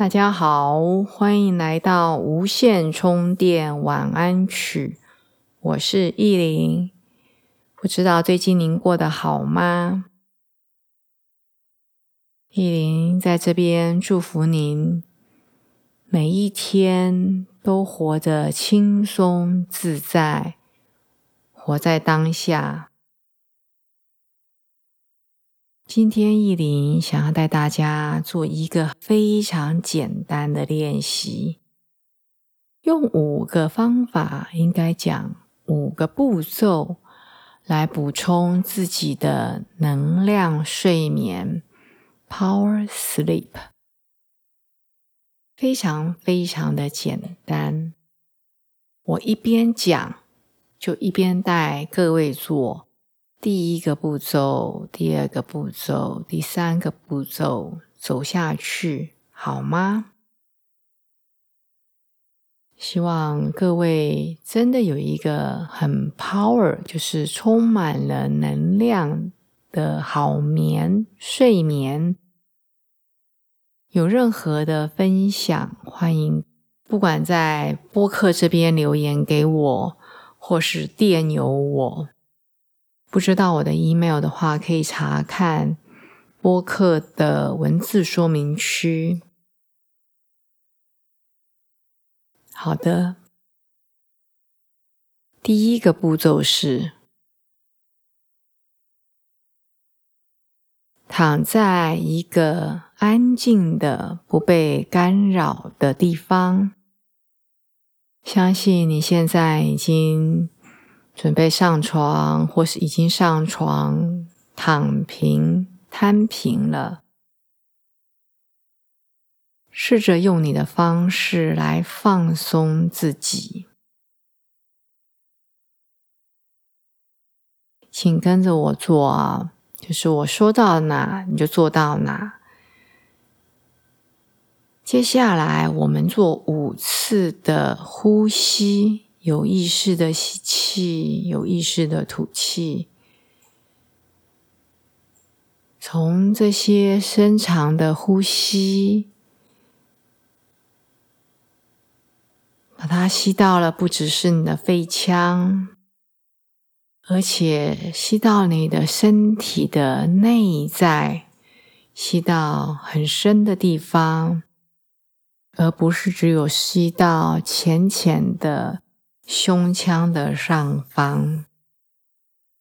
大家好，欢迎来到无线充电晚安曲。我是意林，不知道最近您过得好吗？意林在这边祝福您，每一天都活得轻松自在，活在当下。今天意林想要带大家做一个非常简单的练习，用五个方法，应该讲五个步骤，来补充自己的能量睡眠 （Power Sleep）。非常非常的简单，我一边讲，就一边带各位做。第一个步骤，第二个步骤，第三个步骤，走下去好吗？希望各位真的有一个很 power，就是充满了能量的好眠睡眠。有任何的分享，欢迎不管在播客这边留言给我，或是电邮我。不知道我的 email 的话，可以查看播客的文字说明区。好的，第一个步骤是躺在一个安静的、不被干扰的地方。相信你现在已经。准备上床，或是已经上床躺平、摊平了。试着用你的方式来放松自己，请跟着我做啊！就是我说到哪，你就做到哪。接下来，我们做五次的呼吸。有意识的吸气，有意识的吐气。从这些深长的呼吸，把它吸到了，不只是你的肺腔，而且吸到你的身体的内在，吸到很深的地方，而不是只有吸到浅浅的。胸腔的上方，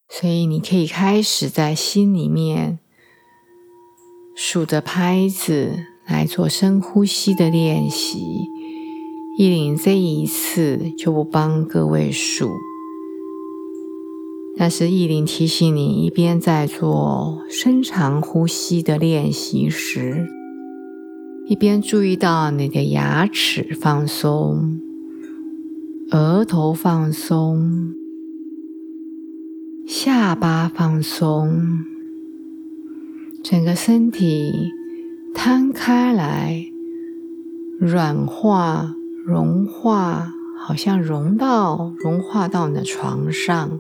所以你可以开始在心里面数着拍子来做深呼吸的练习。依林这一次就不帮各位数，但是依林提醒你，一边在做深长呼吸的练习时，一边注意到你的牙齿放松。额头放松，下巴放松，整个身体摊开来，软化、融化，好像融到、融化到你的床上。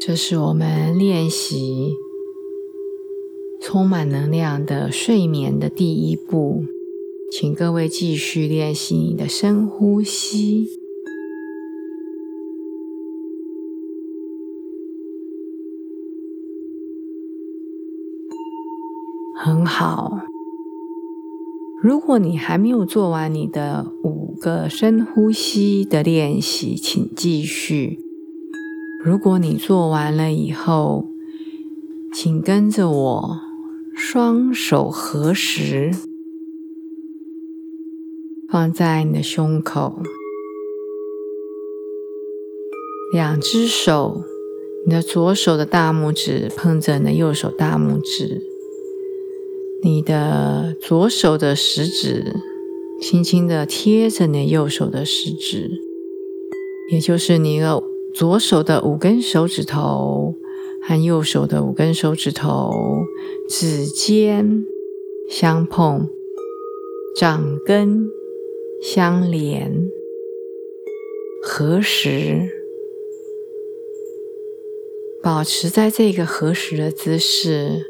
这是我们练习充满能量的睡眠的第一步。请各位继续练习你的深呼吸，很好。如果你还没有做完你的五个深呼吸的练习，请继续。如果你做完了以后，请跟着我，双手合十。放在你的胸口，两只手，你的左手的大拇指碰着你的右手大拇指，你的左手的食指轻轻的贴着你的右手的食指，也就是你的左手的五根手指头和右手的五根手指头指尖相碰，掌根相连，合十，保持在这个合十的姿势。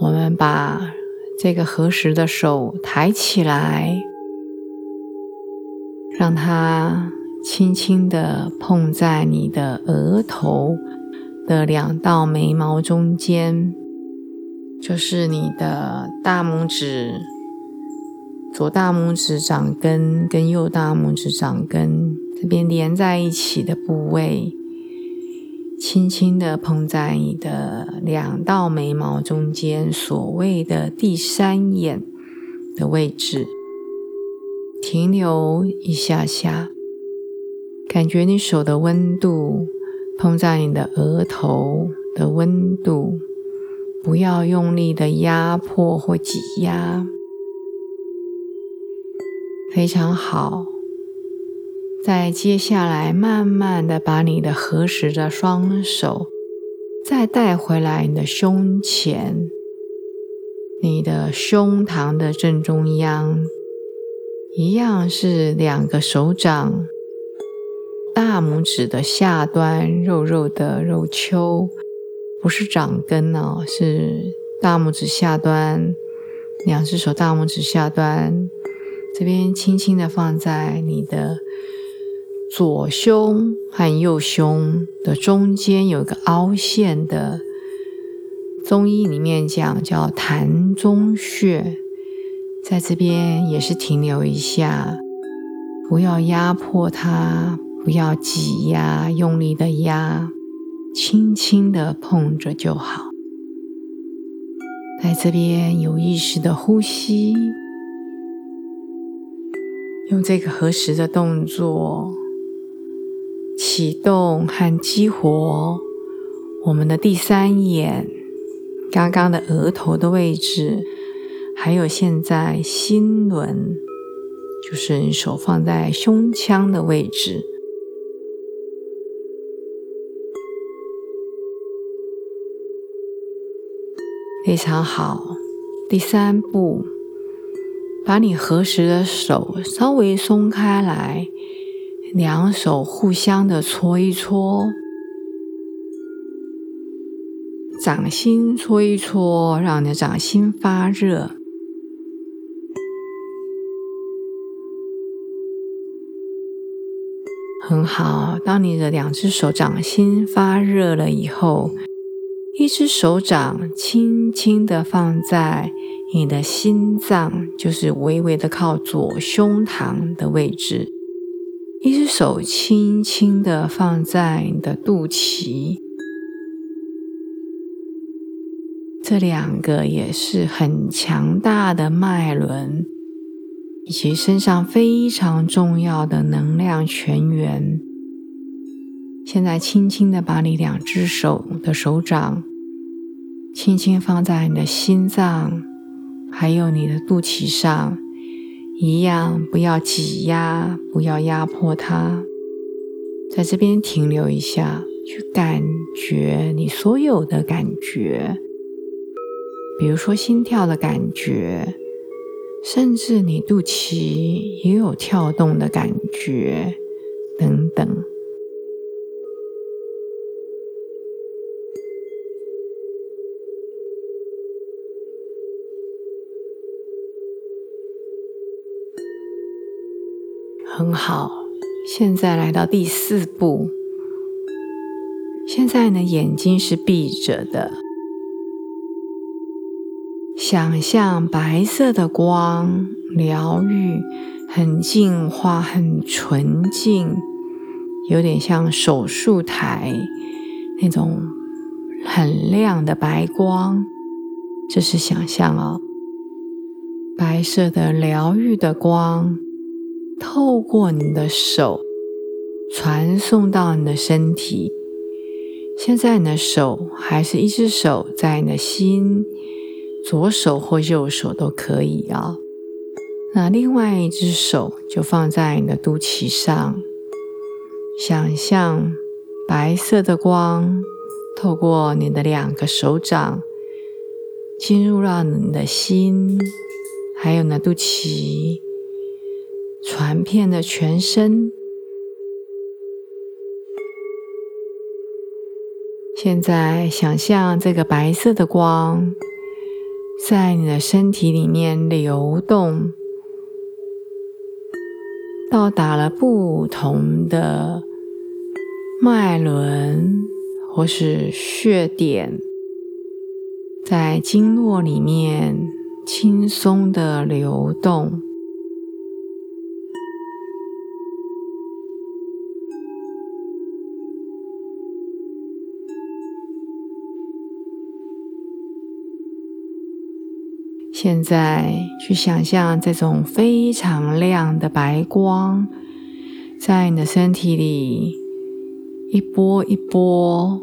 我们把。这个合十的手抬起来，让它轻轻的碰在你的额头的两道眉毛中间，就是你的大拇指、左大拇指掌根跟右大拇指掌根这边连在一起的部位。轻轻的碰在你的两道眉毛中间，所谓的第三眼的位置，停留一下下，感觉你手的温度碰在你的额头的温度，不要用力的压迫或挤压，非常好。再接下来，慢慢的把你的合十的双手再带回来，你的胸前，你的胸膛的正中央，一样是两个手掌，大拇指的下端肉肉的肉丘，不是掌根哦，是大拇指下端，两只手大拇指下端，这边轻轻的放在你的。左胸和右胸的中间有一个凹陷的，中医里面讲叫膻中穴，在这边也是停留一下，不要压迫它，不要挤压，用力的压，轻轻的碰着就好。在这边有意识的呼吸，用这个合十的动作。启动和激活我们的第三眼，刚刚的额头的位置，还有现在心轮，就是你手放在胸腔的位置，非常好。第三步，把你合十的手稍微松开来。两手互相的搓一搓，掌心搓一搓，让你的掌心发热，很好。当你的两只手掌心发热了以后，一只手掌轻轻的放在你的心脏，就是微微的靠左胸膛的位置。一只手轻轻的放在你的肚脐，这两个也是很强大的脉轮，以及身上非常重要的能量泉源。现在轻轻的把你两只手的手掌，轻轻放在你的心脏，还有你的肚脐上。一样，不要挤压，不要压迫它，在这边停留一下，去感觉你所有的感觉，比如说心跳的感觉，甚至你肚脐也有跳动的感觉，等等。很好，现在来到第四步。现在呢，眼睛是闭着的，想象白色的光，疗愈，很净化，很纯净，有点像手术台那种很亮的白光。这是想象哦，白色的疗愈的光。透过你的手传送到你的身体。现在你的手还是一只手在你的心，左手或右手都可以啊。那另外一只手就放在你的肚脐上，想象白色的光透过你的两个手掌，进入到你的心，还有你的肚脐，传遍了全身。现在想象这个白色的光在你的身体里面流动，到达了不同的脉轮或是血点，在经络里面轻松的流动。现在去想象这种非常亮的白光，在你的身体里一波一波，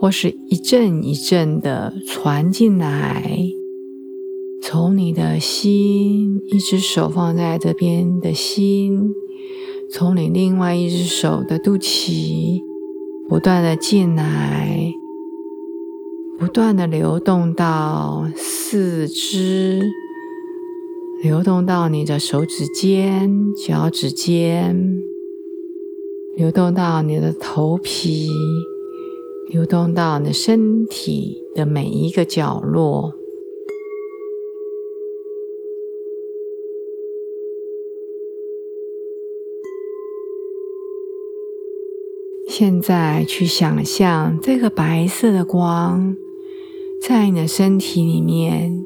或是一阵一阵的传进来，从你的心，一只手放在这边的心，从你另外一只手的肚脐，不断的进来。不断的流动到四肢，流动到你的手指尖、脚趾尖，流动到你的头皮，流动到你身体的每一个角落。现在去想象这个白色的光。在你的身体里面，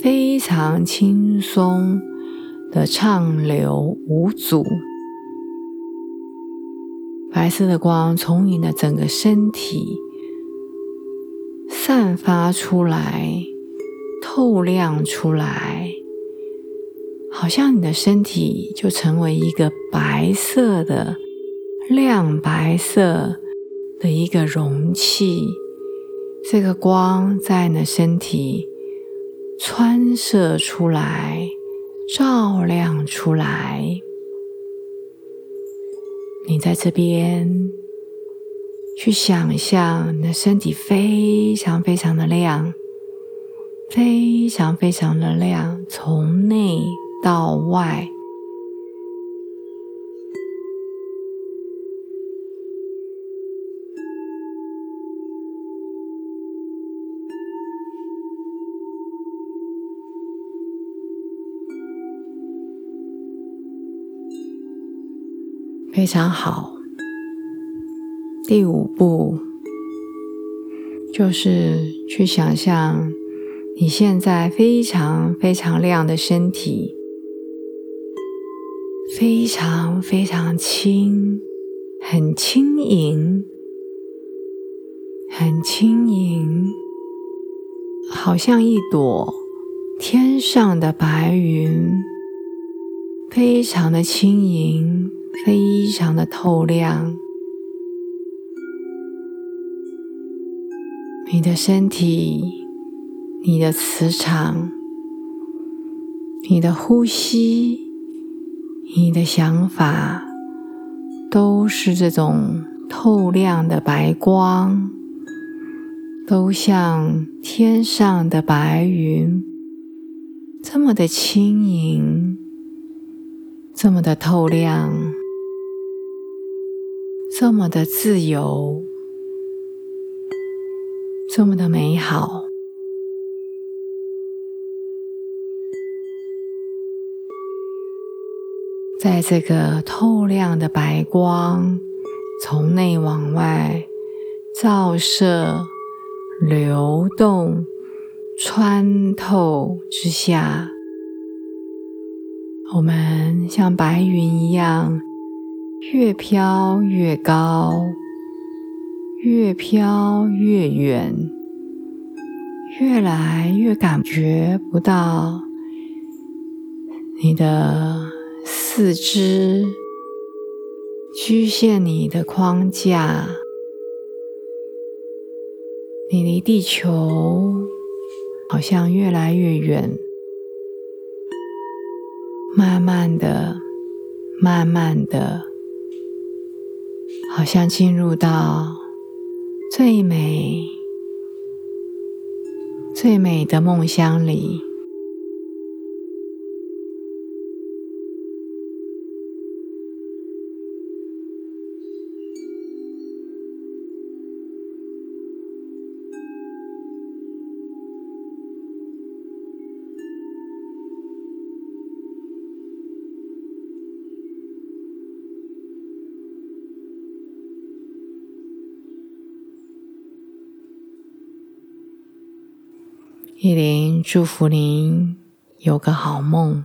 非常轻松的畅流无阻。白色的光从你的整个身体散发出来，透亮出来，好像你的身体就成为一个白色的、亮白色的一个容器。这个光在你的身体穿射出来，照亮出来。你在这边去想象，你的身体非常非常的亮，非常非常的亮，从内到外。非常好。第五步就是去想象你现在非常非常亮的身体，非常非常轻，很轻盈，很轻盈，好像一朵天上的白云，非常的轻盈。非常的透亮，你的身体、你的磁场、你的呼吸、你的想法，都是这种透亮的白光，都像天上的白云，这么的轻盈，这么的透亮。这么的自由，这么的美好，在这个透亮的白光从内往外照射、流动、穿透之下，我们像白云一样。越飘越高，越飘越远，越来越感觉不到你的四肢局限你的框架，你离地球好像越来越远，慢慢的、慢慢的，好像进入到最美、最美的梦乡里。依林祝福您有个好梦。